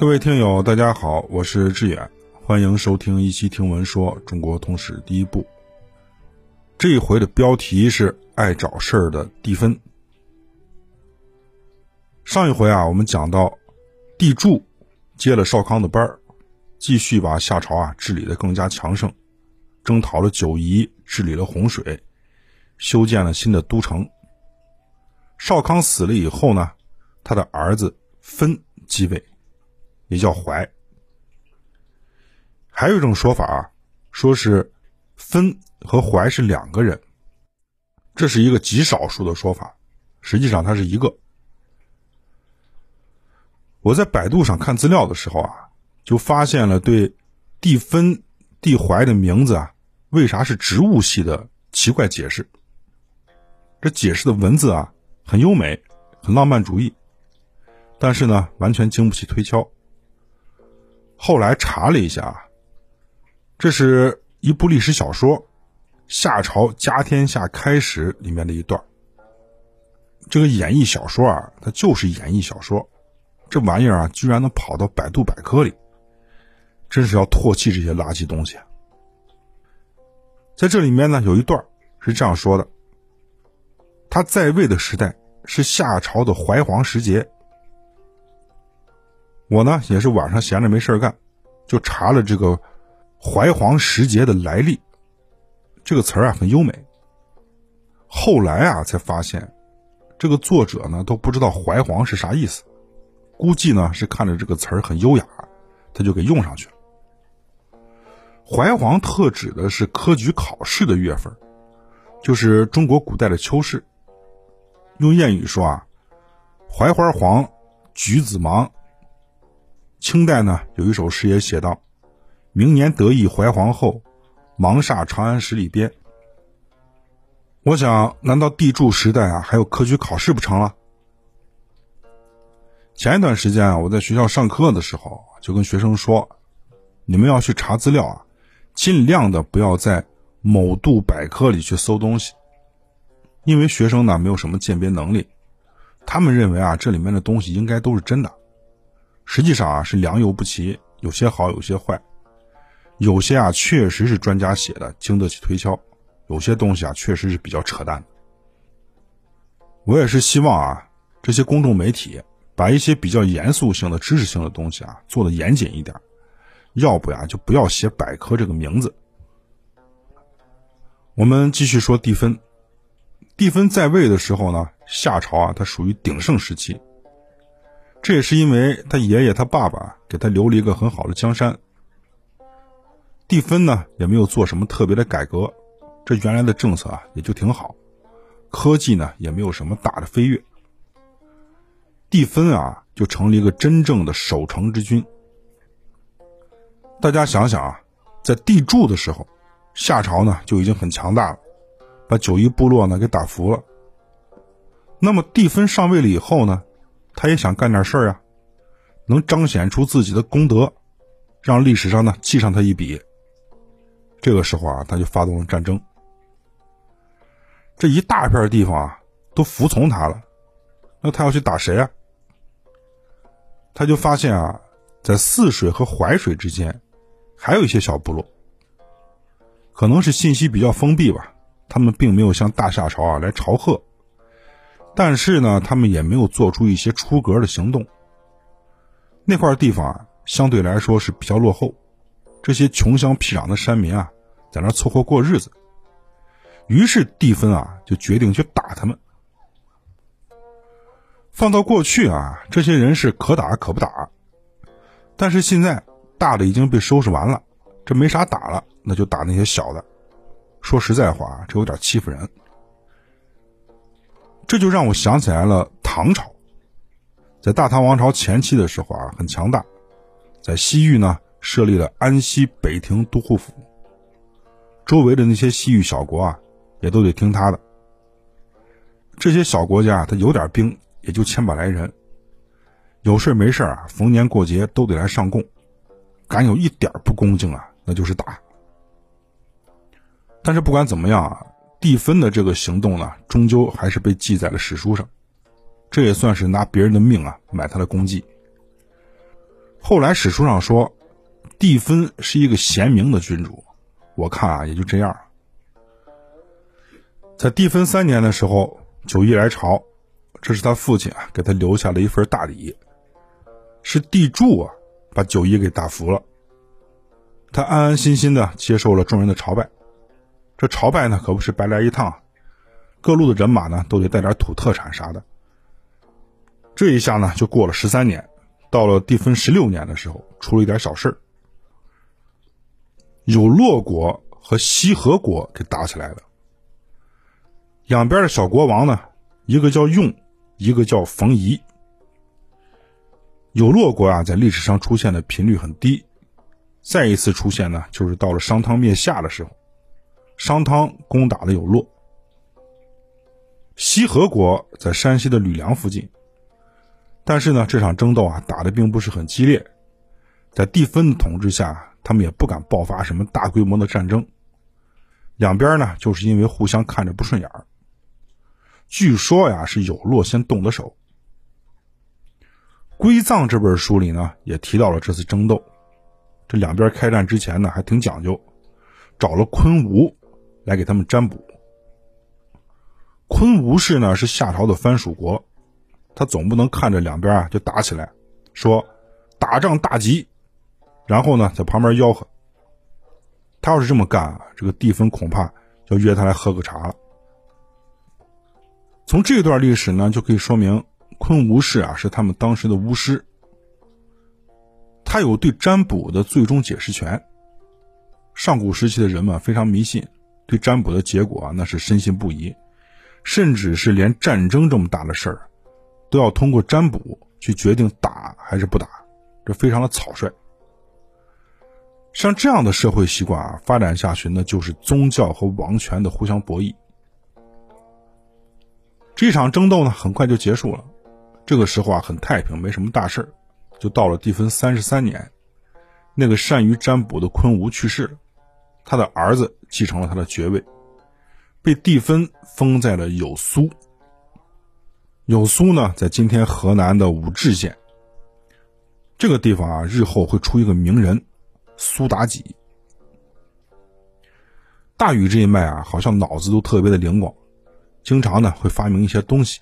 各位听友，大家好，我是志远，欢迎收听一期听闻说中国通史第一部。这一回的标题是爱找事儿的帝芬。上一回啊，我们讲到帝柱接了少康的班儿，继续把夏朝啊治理的更加强盛，征讨了九夷，治理了洪水，修建了新的都城。少康死了以后呢，他的儿子分继位。也叫怀，还有一种说法啊，说是分和怀是两个人，这是一个极少数的说法，实际上它是一个。我在百度上看资料的时候啊，就发现了对地分、地怀的名字啊，为啥是植物系的奇怪解释。这解释的文字啊，很优美，很浪漫主义，但是呢，完全经不起推敲。后来查了一下，这是一部历史小说《夏朝家天下开始》里面的一段。这个演绎小说啊，它就是演绎小说，这玩意儿啊，居然能跑到百度百科里，真是要唾弃这些垃圾东西。在这里面呢，有一段是这样说的：他在位的时代是夏朝的怀皇时节。我呢也是晚上闲着没事干，就查了这个“怀黄时节”的来历。这个词儿啊很优美。后来啊才发现，这个作者呢都不知道“怀黄”是啥意思，估计呢是看着这个词儿很优雅，他就给用上去了。怀黄特指的是科举考试的月份，就是中国古代的秋试。用谚语说啊，“槐花黄，橘子忙。”清代呢有一首诗也写道：“明年得意怀皇后，忙煞长安十里边。”我想，难道地柱时代啊还有科举考试不成了？前一段时间啊，我在学校上课的时候，就跟学生说：“你们要去查资料啊，尽量的不要在某度百科里去搜东西，因为学生呢没有什么鉴别能力，他们认为啊这里面的东西应该都是真的。”实际上啊是良莠不齐，有些好，有些坏，有些啊确实是专家写的，经得起推敲；有些东西啊确实是比较扯淡。我也是希望啊这些公众媒体把一些比较严肃性的知识性的东西啊做的严谨一点，要不呀就不要写百科这个名字。我们继续说帝芬，帝芬在位的时候呢，夏朝啊它属于鼎盛时期。这也是因为他爷爷、他爸爸给他留了一个很好的江山。帝芬呢也没有做什么特别的改革，这原来的政策啊也就挺好，科技呢也没有什么大的飞跃。帝芬啊就成了一个真正的守城之君。大家想想啊，在帝柱的时候，夏朝呢就已经很强大了，把九夷部落呢给打服了。那么帝芬上位了以后呢？他也想干点事儿啊，能彰显出自己的功德，让历史上呢记上他一笔。这个时候啊，他就发动了战争。这一大片地方啊都服从他了，那他要去打谁啊？他就发现啊，在泗水和淮水之间，还有一些小部落。可能是信息比较封闭吧，他们并没有向大夏朝啊来朝贺。但是呢，他们也没有做出一些出格的行动。那块地方啊，相对来说是比较落后，这些穷乡僻壤的山民啊，在那凑合过日子。于是蒂芬啊，就决定去打他们。放到过去啊，这些人是可打可不打。但是现在大的已经被收拾完了，这没啥打了，那就打那些小的。说实在话，这有点欺负人。这就让我想起来了唐朝，在大唐王朝前期的时候啊，很强大，在西域呢设立了安西北庭都护府，周围的那些西域小国啊，也都得听他的。这些小国家他有点兵，也就千把来人，有事没事啊，逢年过节都得来上贡，敢有一点不恭敬啊，那就是打。但是不管怎么样啊。帝芬的这个行动呢，终究还是被记在了史书上，这也算是拿别人的命啊买他的功绩。后来史书上说，帝芬是一个贤明的君主，我看啊也就这样。在帝芬三年的时候，九一来朝，这是他父亲啊给他留下了一份大礼，是帝柱啊把九一给打服了，他安安心心的接受了众人的朝拜。这朝拜呢可不是白来一趟，各路的人马呢都得带点土特产啥的。这一下呢就过了十三年。到了帝分十六年的时候，出了一点小事，有洛国和西河国给打起来了。两边的小国王呢，一个叫用，一个叫冯夷。有洛国啊，在历史上出现的频率很低，再一次出现呢，就是到了商汤灭夏的时候，商汤攻打了有洛。西河国在山西的吕梁附近。但是呢，这场争斗啊打的并不是很激烈，在帝分的统治下，他们也不敢爆发什么大规模的战争。两边呢，就是因为互相看着不顺眼儿。据说呀，是有洛先动的手。《归藏》这本书里呢，也提到了这次争斗。这两边开战之前呢，还挺讲究，找了昆吾来给他们占卜。昆吾氏呢，是夏朝的藩属国。他总不能看着两边啊就打起来，说打仗大吉，然后呢在旁边吆喝。他要是这么干啊，这个地分恐怕要约他来喝个茶了。从这段历史呢，就可以说明昆吾氏啊是他们当时的巫师，他有对占卜的最终解释权。上古时期的人们非常迷信，对占卜的结果啊那是深信不疑，甚至是连战争这么大的事儿。都要通过占卜去决定打还是不打，这非常的草率。像这样的社会习惯啊，发展下去那就是宗教和王权的互相博弈。这场争斗呢，很快就结束了。这个时候啊，很太平，没什么大事就到了地分三十三年，那个善于占卜的昆吾去世了，他的儿子继承了他的爵位，被帝分封在了有苏。有苏呢，在今天河南的武陟县这个地方啊，日后会出一个名人苏妲己。大禹这一脉啊，好像脑子都特别的灵光，经常呢会发明一些东西。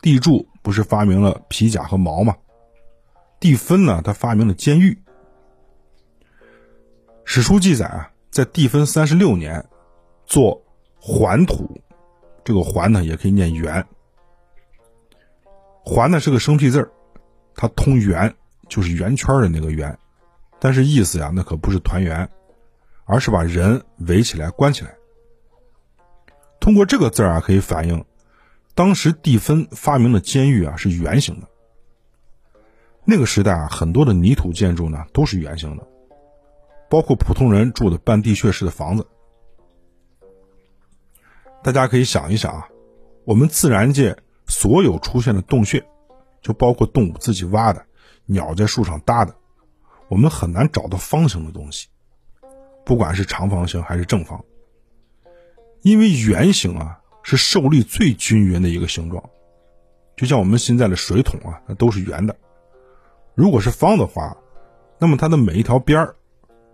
地柱不是发明了皮甲和矛吗？帝分呢，他发明了监狱。史书记载啊，在地分三十六年，做环土，这个环呢也可以念圆。环呢是个生僻字儿，它通圆就是圆圈的那个圆，但是意思呀那可不是团圆，而是把人围起来关起来。通过这个字儿啊，可以反映当时地分发明的监狱啊是圆形的。那个时代啊，很多的泥土建筑呢都是圆形的，包括普通人住的半地穴式的房子。大家可以想一想啊，我们自然界。所有出现的洞穴，就包括动物自己挖的、鸟在树上搭的，我们很难找到方形的东西，不管是长方形还是正方，因为圆形啊是受力最均匀的一个形状，就像我们现在的水桶啊，那都是圆的。如果是方的话，那么它的每一条边儿，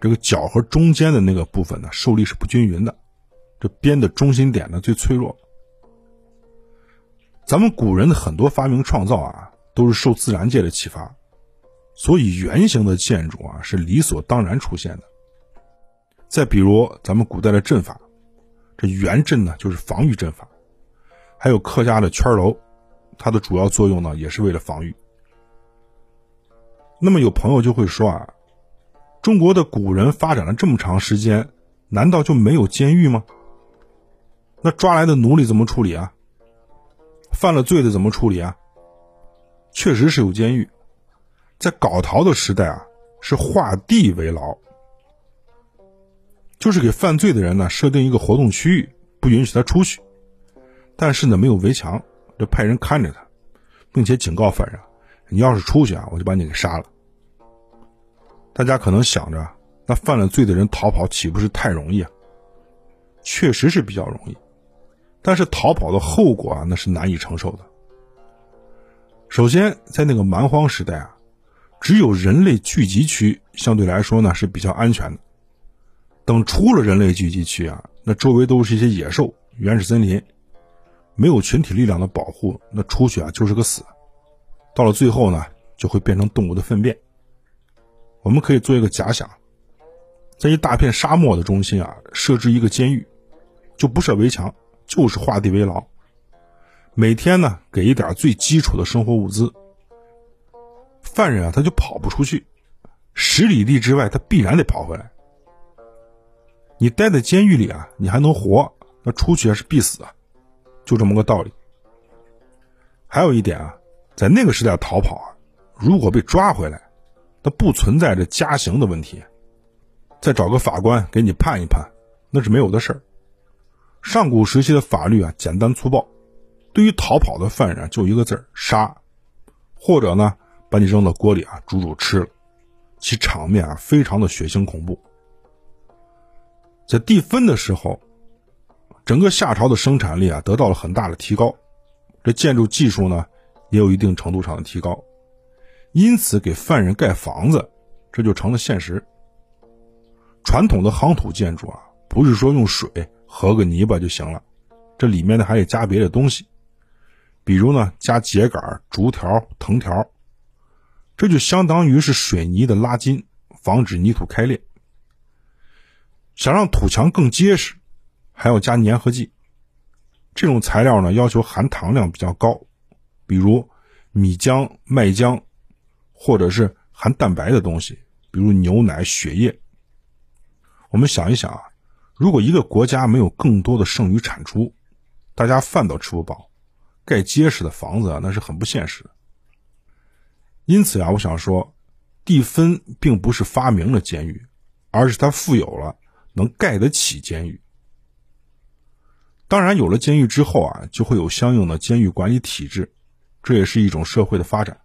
这个角和中间的那个部分呢，受力是不均匀的，这边的中心点呢最脆弱。咱们古人的很多发明创造啊，都是受自然界的启发，所以圆形的建筑啊是理所当然出现的。再比如咱们古代的阵法，这圆阵呢就是防御阵法，还有客家的圈楼，它的主要作用呢也是为了防御。那么有朋友就会说啊，中国的古人发展了这么长时间，难道就没有监狱吗？那抓来的奴隶怎么处理啊？犯了罪的怎么处理啊？确实是有监狱，在搞陶的时代啊，是画地为牢，就是给犯罪的人呢设定一个活动区域，不允许他出去，但是呢没有围墙，就派人看着他，并且警告犯人：你要是出去啊，我就把你给杀了。大家可能想着，那犯了罪的人逃跑岂不是太容易啊？确实是比较容易。但是逃跑的后果啊，那是难以承受的。首先，在那个蛮荒时代啊，只有人类聚集区相对来说呢是比较安全的。等出了人类聚集区啊，那周围都是一些野兽、原始森林，没有群体力量的保护，那出去啊就是个死。到了最后呢，就会变成动物的粪便。我们可以做一个假想，在一大片沙漠的中心啊，设置一个监狱，就不设围墙，就是画地为牢。每天呢，给一点最基础的生活物资。犯人啊，他就跑不出去，十里地之外，他必然得跑回来。你待在监狱里啊，你还能活，那出去啊是必死啊，就这么个道理。还有一点啊，在那个时代逃跑啊，如果被抓回来，那不存在着加刑的问题，再找个法官给你判一判，那是没有的事儿。上古时期的法律啊，简单粗暴，对于逃跑的犯人就一个字儿杀，或者呢把你扔到锅里啊煮煮吃了，其场面啊非常的血腥恐怖。在地分的时候，整个夏朝的生产力啊得到了很大的提高，这建筑技术呢也有一定程度上的提高，因此给犯人盖房子，这就成了现实。传统的夯土建筑啊，不是说用水和个泥巴就行了，这里面呢还得加别的东西，比如呢加秸秆、竹条、藤条，这就相当于是水泥的拉筋，防止泥土开裂。想让土墙更结实，还要加粘合剂。这种材料呢，要求含糖量比较高，比如米浆、麦浆，或者是含蛋白的东西，比如牛奶、血液。我们想一想啊，如果一个国家没有更多的剩余产出，大家饭都吃不饱，盖结实的房子啊，那是很不现实的。因此啊，我想说，蒂芬并不是发明了监狱，而是他富有了。能盖得起监狱，当然有了监狱之后啊，就会有相应的监狱管理体制，这也是一种社会的发展。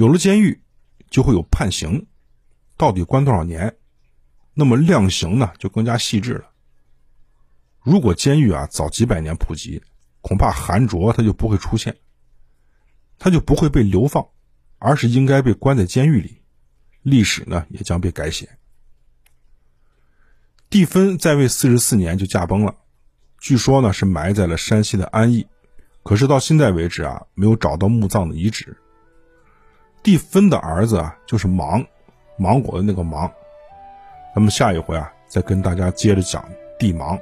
有了监狱，就会有判刑，到底关多少年？那么量刑呢，就更加细致了。如果监狱啊早几百年普及，恐怕韩卓他就不会出现，他就不会被流放，而是应该被关在监狱里，历史呢也将被改写。蒂芬在位四十四年就驾崩了，据说呢是埋在了山西的安邑，可是到现在为止啊没有找到墓葬的遗址。蒂芬的儿子啊就是芒，芒果的那个芒。咱们下一回啊再跟大家接着讲蒂芒。